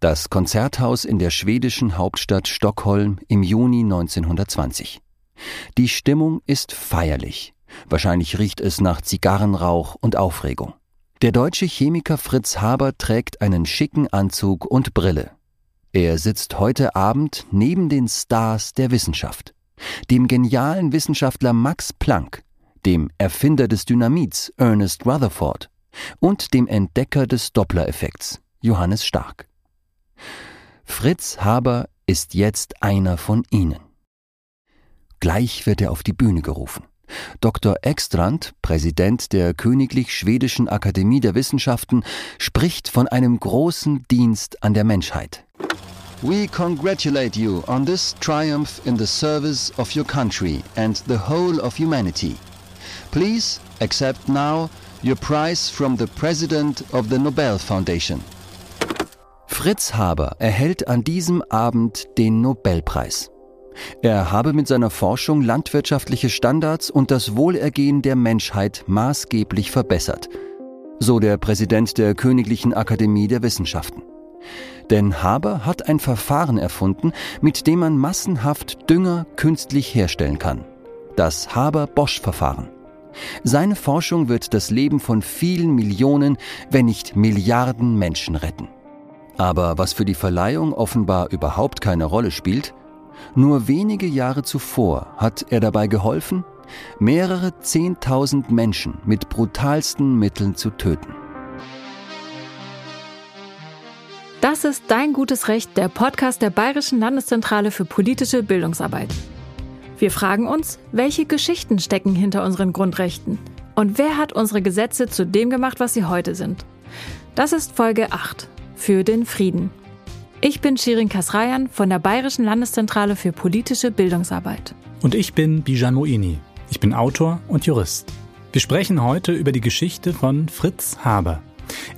Das Konzerthaus in der schwedischen Hauptstadt Stockholm im Juni 1920. Die Stimmung ist feierlich. Wahrscheinlich riecht es nach Zigarrenrauch und Aufregung. Der deutsche Chemiker Fritz Haber trägt einen schicken Anzug und Brille. Er sitzt heute Abend neben den Stars der Wissenschaft. Dem genialen Wissenschaftler Max Planck, dem Erfinder des Dynamits Ernest Rutherford und dem Entdecker des Doppler-Effekts Johannes Stark. Fritz Haber ist jetzt einer von ihnen. Gleich wird er auf die Bühne gerufen. Dr. Ekstrand, Präsident der Königlich Schwedischen Akademie der Wissenschaften, spricht von einem großen Dienst an der Menschheit. We congratulate you on this triumph in the service of your country and the whole of humanity. Please accept now your prize from the President of the Nobel Foundation. Fritz Haber erhält an diesem Abend den Nobelpreis. Er habe mit seiner Forschung landwirtschaftliche Standards und das Wohlergehen der Menschheit maßgeblich verbessert, so der Präsident der Königlichen Akademie der Wissenschaften. Denn Haber hat ein Verfahren erfunden, mit dem man massenhaft Dünger künstlich herstellen kann. Das Haber-Bosch-Verfahren. Seine Forschung wird das Leben von vielen Millionen, wenn nicht Milliarden Menschen retten. Aber was für die Verleihung offenbar überhaupt keine Rolle spielt, nur wenige Jahre zuvor hat er dabei geholfen, mehrere Zehntausend Menschen mit brutalsten Mitteln zu töten. Das ist Dein gutes Recht, der Podcast der Bayerischen Landeszentrale für politische Bildungsarbeit. Wir fragen uns, welche Geschichten stecken hinter unseren Grundrechten und wer hat unsere Gesetze zu dem gemacht, was sie heute sind. Das ist Folge 8 für den Frieden. Ich bin Shirin Kasrayan von der Bayerischen Landeszentrale für politische Bildungsarbeit. Und ich bin Bijan Moini. Ich bin Autor und Jurist. Wir sprechen heute über die Geschichte von Fritz Haber.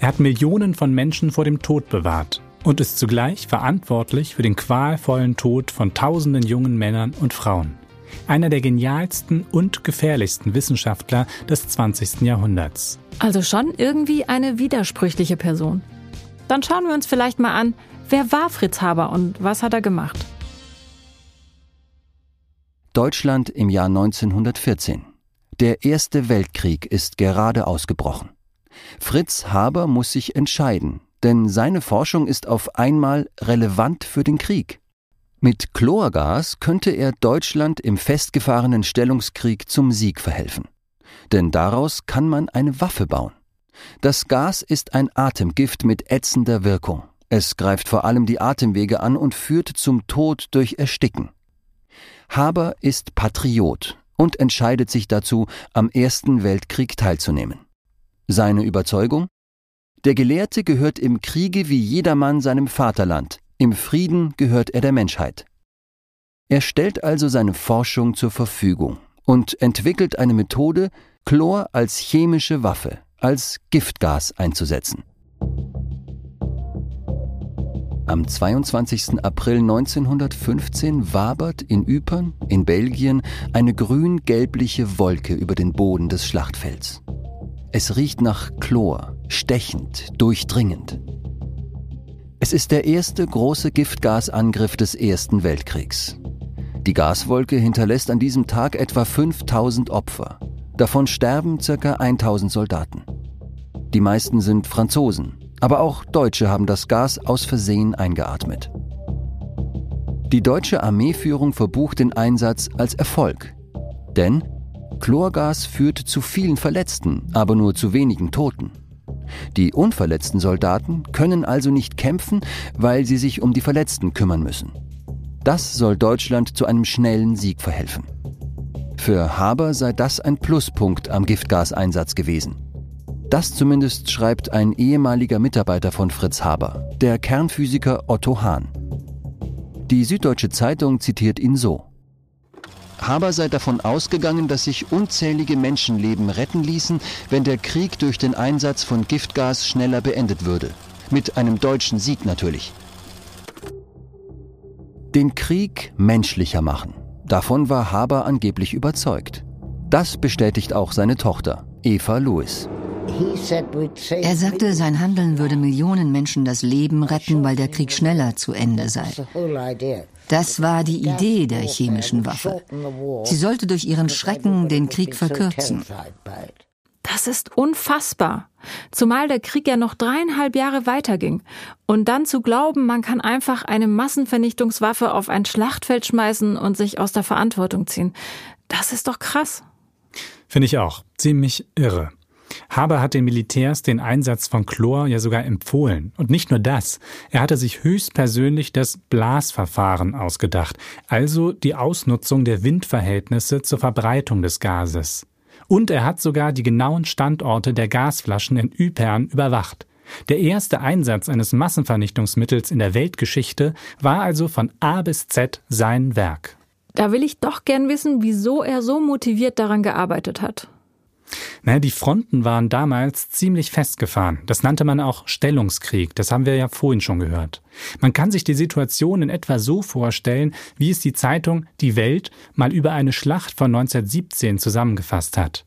Er hat Millionen von Menschen vor dem Tod bewahrt und ist zugleich verantwortlich für den qualvollen Tod von tausenden jungen Männern und Frauen. Einer der genialsten und gefährlichsten Wissenschaftler des 20. Jahrhunderts. Also schon irgendwie eine widersprüchliche Person. Dann schauen wir uns vielleicht mal an, wer war Fritz Haber und was hat er gemacht? Deutschland im Jahr 1914. Der Erste Weltkrieg ist gerade ausgebrochen. Fritz Haber muss sich entscheiden, denn seine Forschung ist auf einmal relevant für den Krieg. Mit Chlorgas könnte er Deutschland im festgefahrenen Stellungskrieg zum Sieg verhelfen. Denn daraus kann man eine Waffe bauen. Das Gas ist ein Atemgift mit ätzender Wirkung. Es greift vor allem die Atemwege an und führt zum Tod durch Ersticken. Haber ist Patriot und entscheidet sich dazu, am Ersten Weltkrieg teilzunehmen. Seine Überzeugung? Der Gelehrte gehört im Kriege wie jedermann seinem Vaterland, im Frieden gehört er der Menschheit. Er stellt also seine Forschung zur Verfügung und entwickelt eine Methode, Chlor als chemische Waffe, als Giftgas einzusetzen. Am 22. April 1915 wabert in Ypern in Belgien eine grün-gelbliche Wolke über den Boden des Schlachtfelds. Es riecht nach Chlor, stechend, durchdringend. Es ist der erste große Giftgasangriff des Ersten Weltkriegs. Die Gaswolke hinterlässt an diesem Tag etwa 5000 Opfer. Davon sterben ca. 1000 Soldaten. Die meisten sind Franzosen, aber auch Deutsche haben das Gas aus Versehen eingeatmet. Die deutsche Armeeführung verbucht den Einsatz als Erfolg. Denn Chlorgas führt zu vielen Verletzten, aber nur zu wenigen Toten. Die unverletzten Soldaten können also nicht kämpfen, weil sie sich um die Verletzten kümmern müssen. Das soll Deutschland zu einem schnellen Sieg verhelfen. Für Haber sei das ein Pluspunkt am Giftgaseinsatz gewesen. Das zumindest schreibt ein ehemaliger Mitarbeiter von Fritz Haber, der Kernphysiker Otto Hahn. Die Süddeutsche Zeitung zitiert ihn so. Haber sei davon ausgegangen, dass sich unzählige Menschenleben retten ließen, wenn der Krieg durch den Einsatz von Giftgas schneller beendet würde. Mit einem deutschen Sieg natürlich. Den Krieg menschlicher machen. Davon war Haber angeblich überzeugt. Das bestätigt auch seine Tochter, Eva Lewis. Er sagte, sein Handeln würde Millionen Menschen das Leben retten, weil der Krieg schneller zu Ende sei. Das war die Idee der chemischen Waffe. Sie sollte durch ihren Schrecken den Krieg verkürzen. Das ist unfassbar. Zumal der Krieg ja noch dreieinhalb Jahre weiterging. Und dann zu glauben, man kann einfach eine Massenvernichtungswaffe auf ein Schlachtfeld schmeißen und sich aus der Verantwortung ziehen. Das ist doch krass. Finde ich auch. Ziemlich irre. Haber hat den Militärs den Einsatz von Chlor ja sogar empfohlen. Und nicht nur das. Er hatte sich höchstpersönlich das Blasverfahren ausgedacht, also die Ausnutzung der Windverhältnisse zur Verbreitung des Gases. Und er hat sogar die genauen Standorte der Gasflaschen in Ypern überwacht. Der erste Einsatz eines Massenvernichtungsmittels in der Weltgeschichte war also von A bis Z sein Werk. Da will ich doch gern wissen, wieso er so motiviert daran gearbeitet hat. Naja, die Fronten waren damals ziemlich festgefahren. Das nannte man auch Stellungskrieg. Das haben wir ja vorhin schon gehört. Man kann sich die Situation in etwa so vorstellen, wie es die Zeitung Die Welt mal über eine Schlacht von 1917 zusammengefasst hat.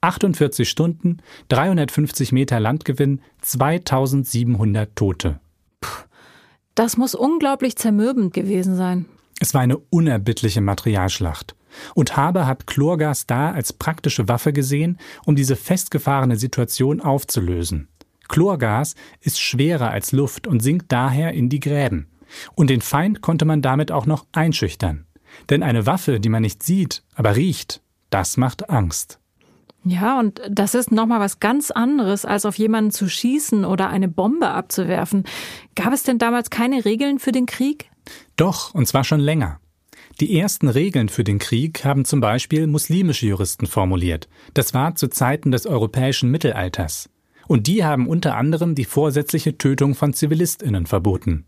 48 Stunden, 350 Meter Landgewinn, 2700 Tote. Puh, das muss unglaublich zermürbend gewesen sein. Es war eine unerbittliche Materialschlacht. Und Haber hat Chlorgas da als praktische Waffe gesehen, um diese festgefahrene Situation aufzulösen. Chlorgas ist schwerer als Luft und sinkt daher in die Gräben. Und den Feind konnte man damit auch noch einschüchtern. Denn eine Waffe, die man nicht sieht, aber riecht, das macht Angst. Ja, und das ist nochmal was ganz anderes, als auf jemanden zu schießen oder eine Bombe abzuwerfen. Gab es denn damals keine Regeln für den Krieg? Doch, und zwar schon länger. Die ersten Regeln für den Krieg haben zum Beispiel muslimische Juristen formuliert. Das war zu Zeiten des europäischen Mittelalters. Und die haben unter anderem die vorsätzliche Tötung von Zivilistinnen verboten.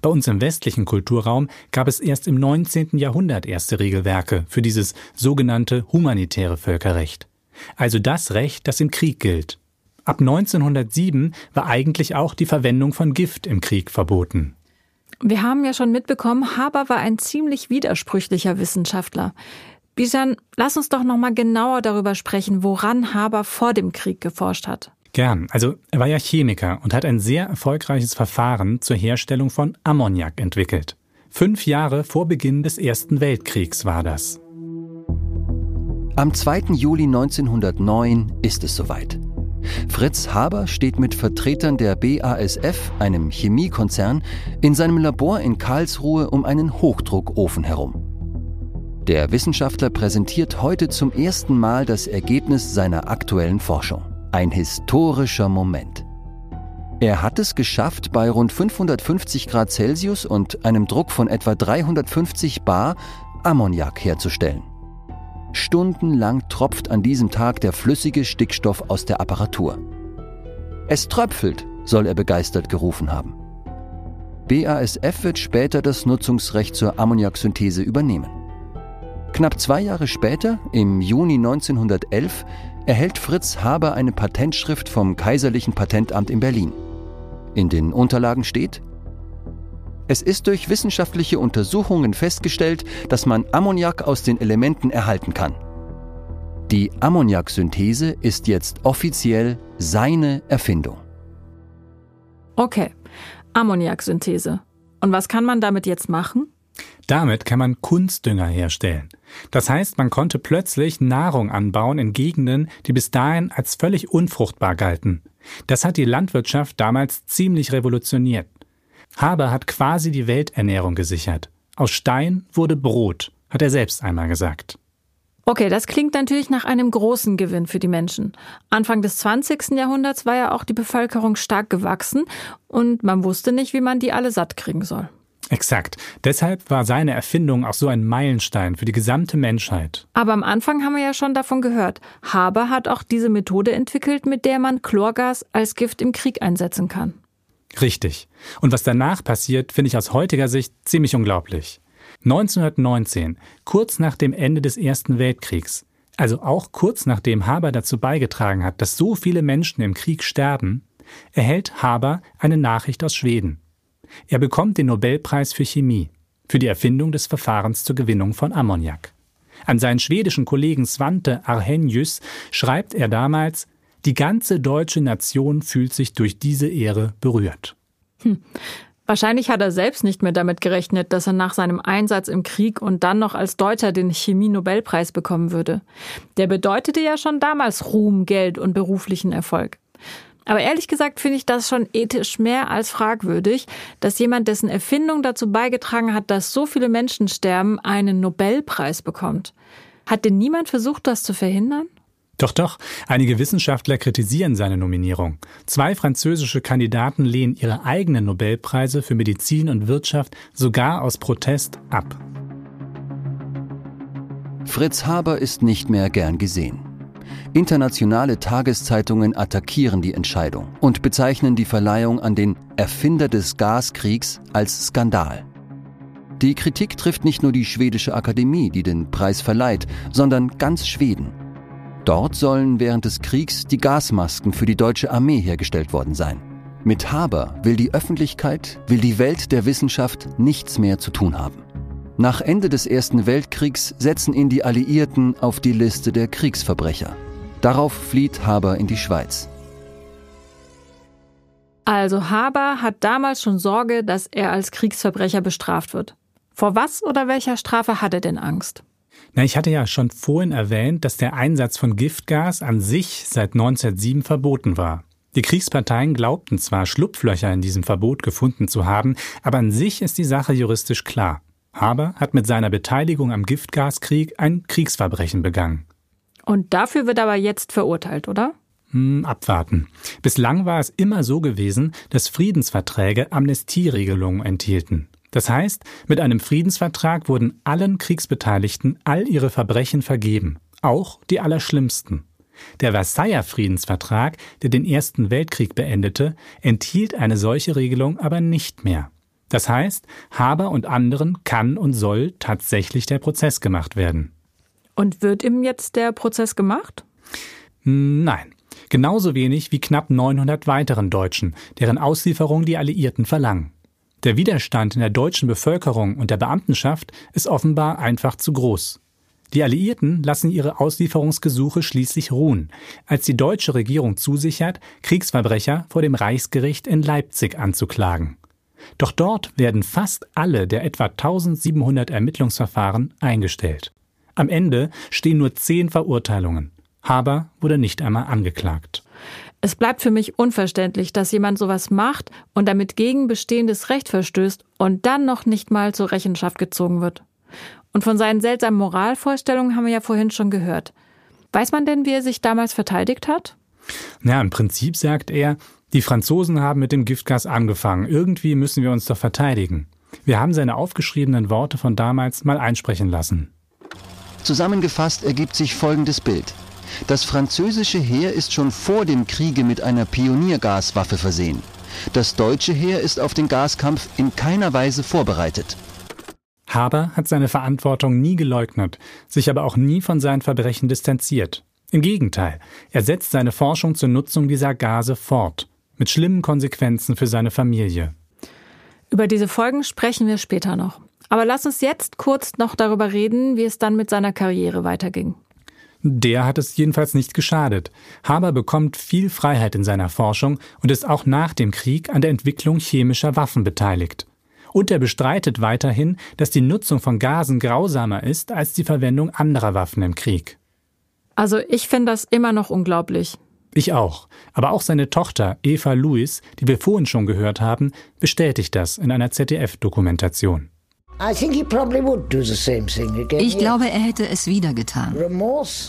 Bei uns im westlichen Kulturraum gab es erst im 19. Jahrhundert erste Regelwerke für dieses sogenannte humanitäre Völkerrecht. Also das Recht, das im Krieg gilt. Ab 1907 war eigentlich auch die Verwendung von Gift im Krieg verboten. Wir haben ja schon mitbekommen, Haber war ein ziemlich widersprüchlicher Wissenschaftler. Bijan, lass uns doch noch mal genauer darüber sprechen, woran Haber vor dem Krieg geforscht hat. Gern. Also er war ja Chemiker und hat ein sehr erfolgreiches Verfahren zur Herstellung von Ammoniak entwickelt. Fünf Jahre vor Beginn des Ersten Weltkriegs war das. Am 2. Juli 1909 ist es soweit. Fritz Haber steht mit Vertretern der BASF, einem Chemiekonzern, in seinem Labor in Karlsruhe um einen Hochdruckofen herum. Der Wissenschaftler präsentiert heute zum ersten Mal das Ergebnis seiner aktuellen Forschung. Ein historischer Moment. Er hat es geschafft, bei rund 550 Grad Celsius und einem Druck von etwa 350 Bar Ammoniak herzustellen. Stundenlang tropft an diesem Tag der flüssige Stickstoff aus der Apparatur. Es tröpfelt, soll er begeistert gerufen haben. BASF wird später das Nutzungsrecht zur Ammoniaksynthese übernehmen. Knapp zwei Jahre später, im Juni 1911, erhält Fritz Haber eine Patentschrift vom Kaiserlichen Patentamt in Berlin. In den Unterlagen steht, es ist durch wissenschaftliche Untersuchungen festgestellt, dass man Ammoniak aus den Elementen erhalten kann. Die Ammoniaksynthese ist jetzt offiziell seine Erfindung. Okay, Ammoniaksynthese. Und was kann man damit jetzt machen? Damit kann man Kunstdünger herstellen. Das heißt, man konnte plötzlich Nahrung anbauen in Gegenden, die bis dahin als völlig unfruchtbar galten. Das hat die Landwirtschaft damals ziemlich revolutioniert. Haber hat quasi die Welternährung gesichert. Aus Stein wurde Brot, hat er selbst einmal gesagt. Okay, das klingt natürlich nach einem großen Gewinn für die Menschen. Anfang des 20. Jahrhunderts war ja auch die Bevölkerung stark gewachsen und man wusste nicht, wie man die alle satt kriegen soll. Exakt. Deshalb war seine Erfindung auch so ein Meilenstein für die gesamte Menschheit. Aber am Anfang haben wir ja schon davon gehört. Haber hat auch diese Methode entwickelt, mit der man Chlorgas als Gift im Krieg einsetzen kann. Richtig. Und was danach passiert, finde ich aus heutiger Sicht ziemlich unglaublich. 1919, kurz nach dem Ende des Ersten Weltkriegs, also auch kurz nachdem Haber dazu beigetragen hat, dass so viele Menschen im Krieg sterben, erhält Haber eine Nachricht aus Schweden. Er bekommt den Nobelpreis für Chemie, für die Erfindung des Verfahrens zur Gewinnung von Ammoniak. An seinen schwedischen Kollegen Svante Arrhenius schreibt er damals, Die ganze deutsche Nation fühlt sich durch diese Ehre berührt. Hm. Wahrscheinlich hat er selbst nicht mehr damit gerechnet, dass er nach seinem Einsatz im Krieg und dann noch als Deutscher den Chemie-Nobelpreis bekommen würde. Der bedeutete ja schon damals Ruhm, Geld und beruflichen Erfolg. Aber ehrlich gesagt finde ich das schon ethisch mehr als fragwürdig, dass jemand, dessen Erfindung dazu beigetragen hat, dass so viele Menschen sterben, einen Nobelpreis bekommt. Hat denn niemand versucht, das zu verhindern? Doch, doch, einige Wissenschaftler kritisieren seine Nominierung. Zwei französische Kandidaten lehnen ihre eigenen Nobelpreise für Medizin und Wirtschaft sogar aus Protest ab. Fritz Haber ist nicht mehr gern gesehen. Internationale Tageszeitungen attackieren die Entscheidung und bezeichnen die Verleihung an den Erfinder des Gaskriegs als Skandal. Die Kritik trifft nicht nur die schwedische Akademie, die den Preis verleiht, sondern ganz Schweden. Dort sollen während des Kriegs die Gasmasken für die deutsche Armee hergestellt worden sein. Mit Haber will die Öffentlichkeit, will die Welt der Wissenschaft nichts mehr zu tun haben. Nach Ende des Ersten Weltkriegs setzen ihn die Alliierten auf die Liste der Kriegsverbrecher. Darauf flieht Haber in die Schweiz. Also Haber hat damals schon Sorge, dass er als Kriegsverbrecher bestraft wird. Vor was oder welcher Strafe hat er denn Angst? Na, ich hatte ja schon vorhin erwähnt, dass der Einsatz von Giftgas an sich seit 1907 verboten war. Die Kriegsparteien glaubten zwar, Schlupflöcher in diesem Verbot gefunden zu haben, aber an sich ist die Sache juristisch klar. Haber hat mit seiner Beteiligung am Giftgaskrieg ein Kriegsverbrechen begangen. Und dafür wird aber jetzt verurteilt, oder? Hm, abwarten. Bislang war es immer so gewesen, dass Friedensverträge Amnestieregelungen enthielten. Das heißt, mit einem Friedensvertrag wurden allen Kriegsbeteiligten all ihre Verbrechen vergeben, auch die allerschlimmsten. Der Versailler Friedensvertrag, der den Ersten Weltkrieg beendete, enthielt eine solche Regelung aber nicht mehr. Das heißt, Haber und anderen kann und soll tatsächlich der Prozess gemacht werden. Und wird ihm jetzt der Prozess gemacht? Nein. Genauso wenig wie knapp 900 weiteren Deutschen, deren Auslieferung die Alliierten verlangen. Der Widerstand in der deutschen Bevölkerung und der Beamtenschaft ist offenbar einfach zu groß. Die Alliierten lassen ihre Auslieferungsgesuche schließlich ruhen, als die deutsche Regierung zusichert, Kriegsverbrecher vor dem Reichsgericht in Leipzig anzuklagen. Doch dort werden fast alle der etwa 1700 Ermittlungsverfahren eingestellt. Am Ende stehen nur zehn Verurteilungen. Haber wurde nicht einmal angeklagt. Es bleibt für mich unverständlich, dass jemand sowas macht und damit gegen bestehendes Recht verstößt und dann noch nicht mal zur Rechenschaft gezogen wird. Und von seinen seltsamen Moralvorstellungen haben wir ja vorhin schon gehört. Weiß man denn, wie er sich damals verteidigt hat? Ja, im Prinzip sagt er, die Franzosen haben mit dem Giftgas angefangen. Irgendwie müssen wir uns doch verteidigen. Wir haben seine aufgeschriebenen Worte von damals mal einsprechen lassen. Zusammengefasst ergibt sich folgendes Bild. Das französische Heer ist schon vor dem Kriege mit einer Pioniergaswaffe versehen. Das deutsche Heer ist auf den Gaskampf in keiner Weise vorbereitet. Haber hat seine Verantwortung nie geleugnet, sich aber auch nie von seinen Verbrechen distanziert. Im Gegenteil, er setzt seine Forschung zur Nutzung dieser Gase fort, mit schlimmen Konsequenzen für seine Familie. Über diese Folgen sprechen wir später noch. Aber lass uns jetzt kurz noch darüber reden, wie es dann mit seiner Karriere weiterging. Der hat es jedenfalls nicht geschadet. Haber bekommt viel Freiheit in seiner Forschung und ist auch nach dem Krieg an der Entwicklung chemischer Waffen beteiligt. Und er bestreitet weiterhin, dass die Nutzung von Gasen grausamer ist als die Verwendung anderer Waffen im Krieg. Also ich finde das immer noch unglaublich. Ich auch. Aber auch seine Tochter Eva Lewis, die wir vorhin schon gehört haben, bestätigt das in einer ZDF-Dokumentation. Ich glaube, er hätte es wieder getan.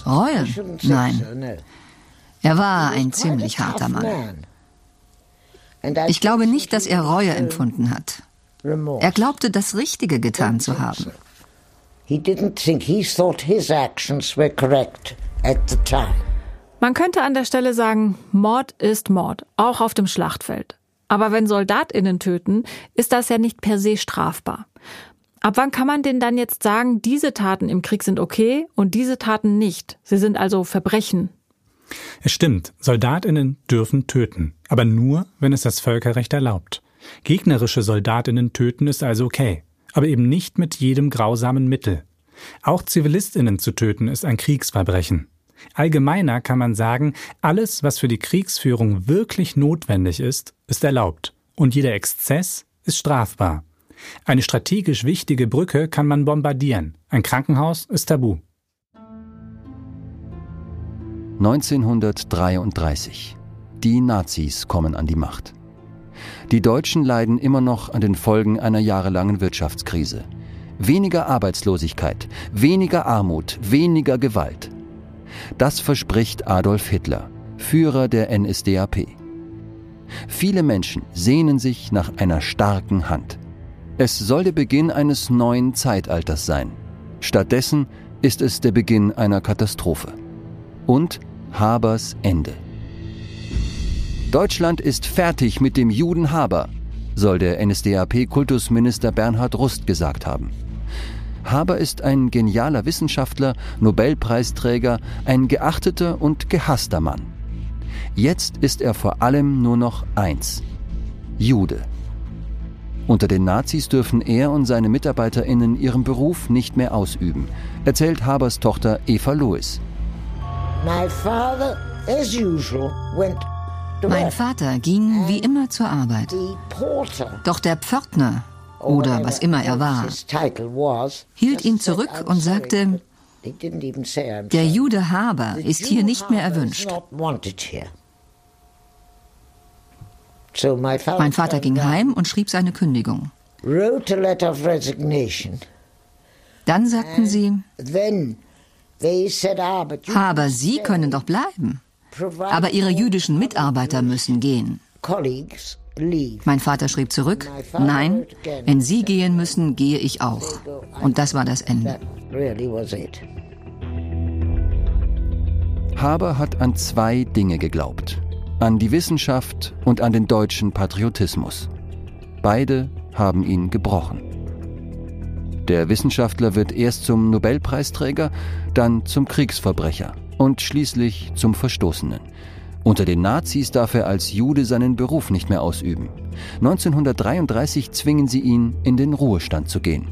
Reue? Nein. Er war ein ziemlich harter Mann. Ich glaube nicht, dass er Reue empfunden hat. Er glaubte, das Richtige getan zu haben. Man könnte an der Stelle sagen, Mord ist Mord, auch auf dem Schlachtfeld. Aber wenn Soldatinnen töten, ist das ja nicht per se strafbar. Ab wann kann man denn dann jetzt sagen, diese Taten im Krieg sind okay und diese Taten nicht? Sie sind also Verbrechen. Es stimmt, Soldatinnen dürfen töten, aber nur, wenn es das Völkerrecht erlaubt. Gegnerische Soldatinnen töten ist also okay, aber eben nicht mit jedem grausamen Mittel. Auch Zivilistinnen zu töten ist ein Kriegsverbrechen. Allgemeiner kann man sagen, alles, was für die Kriegsführung wirklich notwendig ist, ist erlaubt. Und jeder Exzess ist strafbar. Eine strategisch wichtige Brücke kann man bombardieren. Ein Krankenhaus ist tabu. 1933. Die Nazis kommen an die Macht. Die Deutschen leiden immer noch an den Folgen einer jahrelangen Wirtschaftskrise. Weniger Arbeitslosigkeit, weniger Armut, weniger Gewalt. Das verspricht Adolf Hitler, Führer der NSDAP. Viele Menschen sehnen sich nach einer starken Hand. Es soll der Beginn eines neuen Zeitalters sein. Stattdessen ist es der Beginn einer Katastrophe. Und Habers Ende. Deutschland ist fertig mit dem Juden Haber, soll der NSDAP-Kultusminister Bernhard Rust gesagt haben. Haber ist ein genialer Wissenschaftler, Nobelpreisträger, ein geachteter und gehasster Mann. Jetzt ist er vor allem nur noch eins. Jude. Unter den Nazis dürfen er und seine MitarbeiterInnen ihren Beruf nicht mehr ausüben, erzählt Habers Tochter Eva Lewis. Mein Vater ging wie immer zur Arbeit. Doch der Pförtner, oder was immer er war, hielt ihn zurück und sagte, der Jude Haber ist hier nicht mehr erwünscht. Mein Vater ging heim und schrieb seine Kündigung. Dann sagten sie, Haber, Sie können doch bleiben. Aber Ihre jüdischen Mitarbeiter müssen gehen. Mein Vater schrieb zurück, nein, wenn Sie gehen müssen, gehe ich auch. Und das war das Ende. Haber hat an zwei Dinge geglaubt. An die Wissenschaft und an den deutschen Patriotismus. Beide haben ihn gebrochen. Der Wissenschaftler wird erst zum Nobelpreisträger, dann zum Kriegsverbrecher und schließlich zum Verstoßenen. Unter den Nazis darf er als Jude seinen Beruf nicht mehr ausüben. 1933 zwingen sie ihn, in den Ruhestand zu gehen.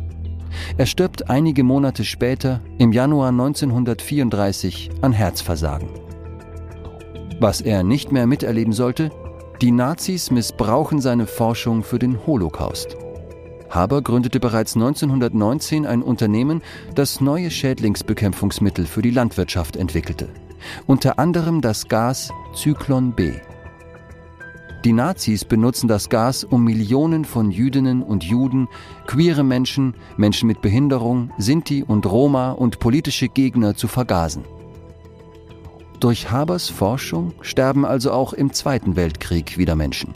Er stirbt einige Monate später, im Januar 1934, an Herzversagen. Was er nicht mehr miterleben sollte, die Nazis missbrauchen seine Forschung für den Holocaust. Haber gründete bereits 1919 ein Unternehmen, das neue Schädlingsbekämpfungsmittel für die Landwirtschaft entwickelte. Unter anderem das Gas Zyklon B. Die Nazis benutzen das Gas, um Millionen von Jüdinnen und Juden, queere Menschen, Menschen mit Behinderung, Sinti und Roma und politische Gegner zu vergasen. Durch Habers Forschung sterben also auch im Zweiten Weltkrieg wieder Menschen.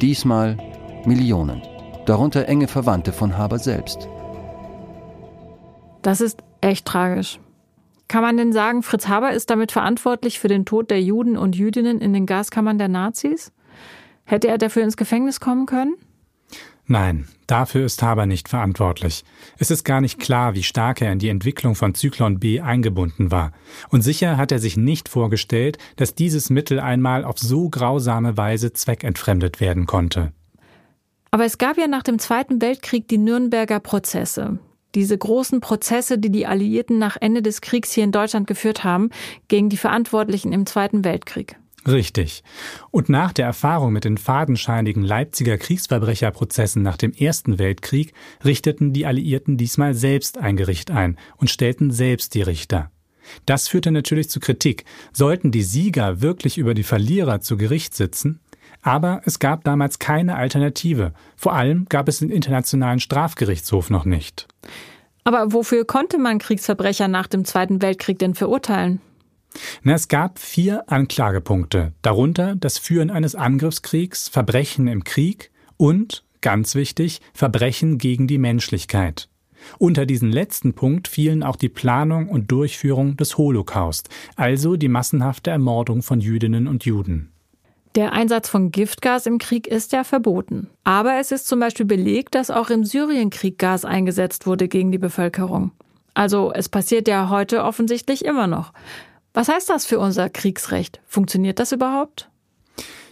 Diesmal Millionen darunter enge Verwandte von Haber selbst. Das ist echt tragisch. Kann man denn sagen, Fritz Haber ist damit verantwortlich für den Tod der Juden und Jüdinnen in den Gaskammern der Nazis? Hätte er dafür ins Gefängnis kommen können? Nein, dafür ist Haber nicht verantwortlich. Es ist gar nicht klar, wie stark er in die Entwicklung von Zyklon B eingebunden war. Und sicher hat er sich nicht vorgestellt, dass dieses Mittel einmal auf so grausame Weise zweckentfremdet werden konnte. Aber es gab ja nach dem Zweiten Weltkrieg die Nürnberger Prozesse. Diese großen Prozesse, die die Alliierten nach Ende des Kriegs hier in Deutschland geführt haben, gegen die Verantwortlichen im Zweiten Weltkrieg. Richtig. Und nach der Erfahrung mit den fadenscheinigen Leipziger Kriegsverbrecherprozessen nach dem Ersten Weltkrieg richteten die Alliierten diesmal selbst ein Gericht ein und stellten selbst die Richter. Das führte natürlich zu Kritik. Sollten die Sieger wirklich über die Verlierer zu Gericht sitzen? Aber es gab damals keine Alternative. Vor allem gab es den Internationalen Strafgerichtshof noch nicht. Aber wofür konnte man Kriegsverbrecher nach dem Zweiten Weltkrieg denn verurteilen? Na, es gab vier Anklagepunkte, darunter das Führen eines Angriffskriegs, Verbrechen im Krieg und, ganz wichtig, Verbrechen gegen die Menschlichkeit. Unter diesen letzten Punkt fielen auch die Planung und Durchführung des Holocaust, also die massenhafte Ermordung von Jüdinnen und Juden. Der Einsatz von Giftgas im Krieg ist ja verboten. Aber es ist zum Beispiel belegt, dass auch im Syrienkrieg Gas eingesetzt wurde gegen die Bevölkerung. Also es passiert ja heute offensichtlich immer noch. Was heißt das für unser Kriegsrecht? Funktioniert das überhaupt?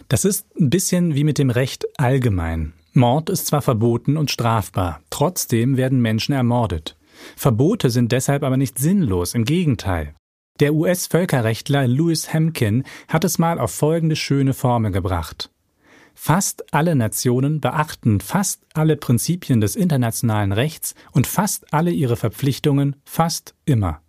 Das ist ein bisschen wie mit dem Recht allgemein. Mord ist zwar verboten und strafbar, trotzdem werden Menschen ermordet. Verbote sind deshalb aber nicht sinnlos, im Gegenteil. Der US-Völkerrechtler Louis Hemkin hat es mal auf folgende schöne Formel gebracht. Fast alle Nationen beachten fast alle Prinzipien des internationalen Rechts und fast alle ihre Verpflichtungen fast immer.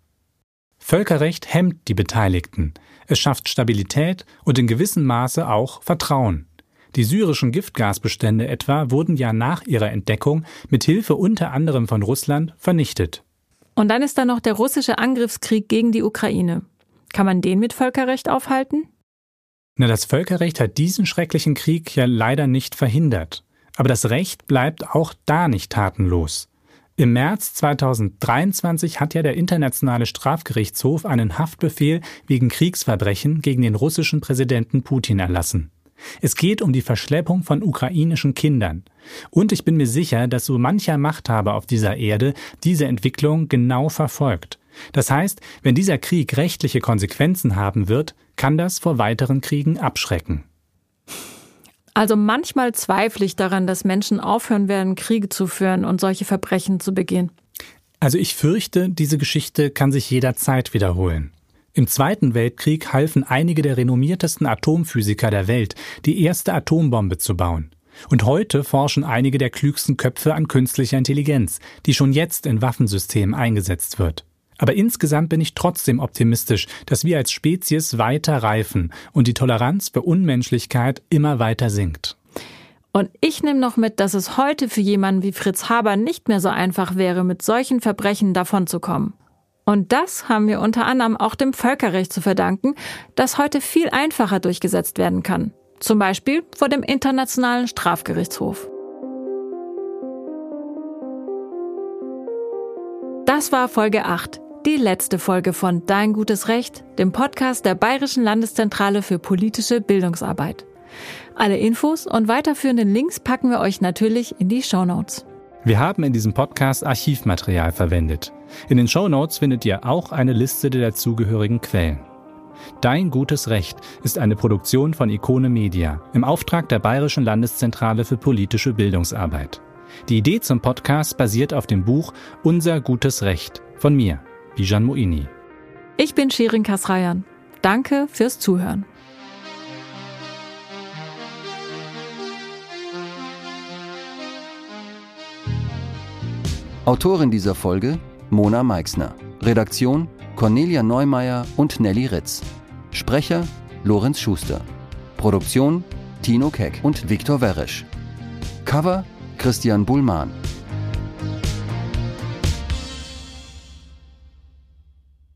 Völkerrecht hemmt die Beteiligten, es schafft Stabilität und in gewissem Maße auch Vertrauen. Die syrischen Giftgasbestände etwa wurden ja nach ihrer Entdeckung mit Hilfe unter anderem von Russland vernichtet. Und dann ist da noch der russische Angriffskrieg gegen die Ukraine. Kann man den mit Völkerrecht aufhalten? Na, das Völkerrecht hat diesen schrecklichen Krieg ja leider nicht verhindert. Aber das Recht bleibt auch da nicht tatenlos. Im März 2023 hat ja der Internationale Strafgerichtshof einen Haftbefehl wegen Kriegsverbrechen gegen den russischen Präsidenten Putin erlassen. Es geht um die Verschleppung von ukrainischen Kindern. Und ich bin mir sicher, dass so mancher Machthaber auf dieser Erde diese Entwicklung genau verfolgt. Das heißt, wenn dieser Krieg rechtliche Konsequenzen haben wird, kann das vor weiteren Kriegen abschrecken. Also manchmal zweifle ich daran, dass Menschen aufhören werden, Kriege zu führen und solche Verbrechen zu begehen. Also ich fürchte, diese Geschichte kann sich jederzeit wiederholen. Im Zweiten Weltkrieg halfen einige der renommiertesten Atomphysiker der Welt, die erste Atombombe zu bauen. Und heute forschen einige der klügsten Köpfe an künstlicher Intelligenz, die schon jetzt in Waffensystemen eingesetzt wird. Aber insgesamt bin ich trotzdem optimistisch, dass wir als Spezies weiter reifen und die Toleranz für Unmenschlichkeit immer weiter sinkt. Und ich nehme noch mit, dass es heute für jemanden wie Fritz Haber nicht mehr so einfach wäre, mit solchen Verbrechen davonzukommen. Und das haben wir unter anderem auch dem Völkerrecht zu verdanken, das heute viel einfacher durchgesetzt werden kann. Zum Beispiel vor dem Internationalen Strafgerichtshof. Das war Folge 8, die letzte Folge von Dein gutes Recht, dem Podcast der Bayerischen Landeszentrale für politische Bildungsarbeit. Alle Infos und weiterführenden Links packen wir euch natürlich in die Show Notes. Wir haben in diesem Podcast Archivmaterial verwendet. In den Show Notes findet ihr auch eine Liste der dazugehörigen Quellen. Dein gutes Recht ist eine Produktion von Ikone Media im Auftrag der Bayerischen Landeszentrale für politische Bildungsarbeit. Die Idee zum Podcast basiert auf dem Buch Unser gutes Recht von mir, Bijan Moini. Ich bin Shirin Kasrayan. Danke fürs Zuhören. Autorin dieser Folge Mona Meixner. Redaktion Cornelia Neumeier und Nelly Ritz. Sprecher Lorenz Schuster. Produktion Tino Keck und Viktor Weresch. Cover Christian Bullmann.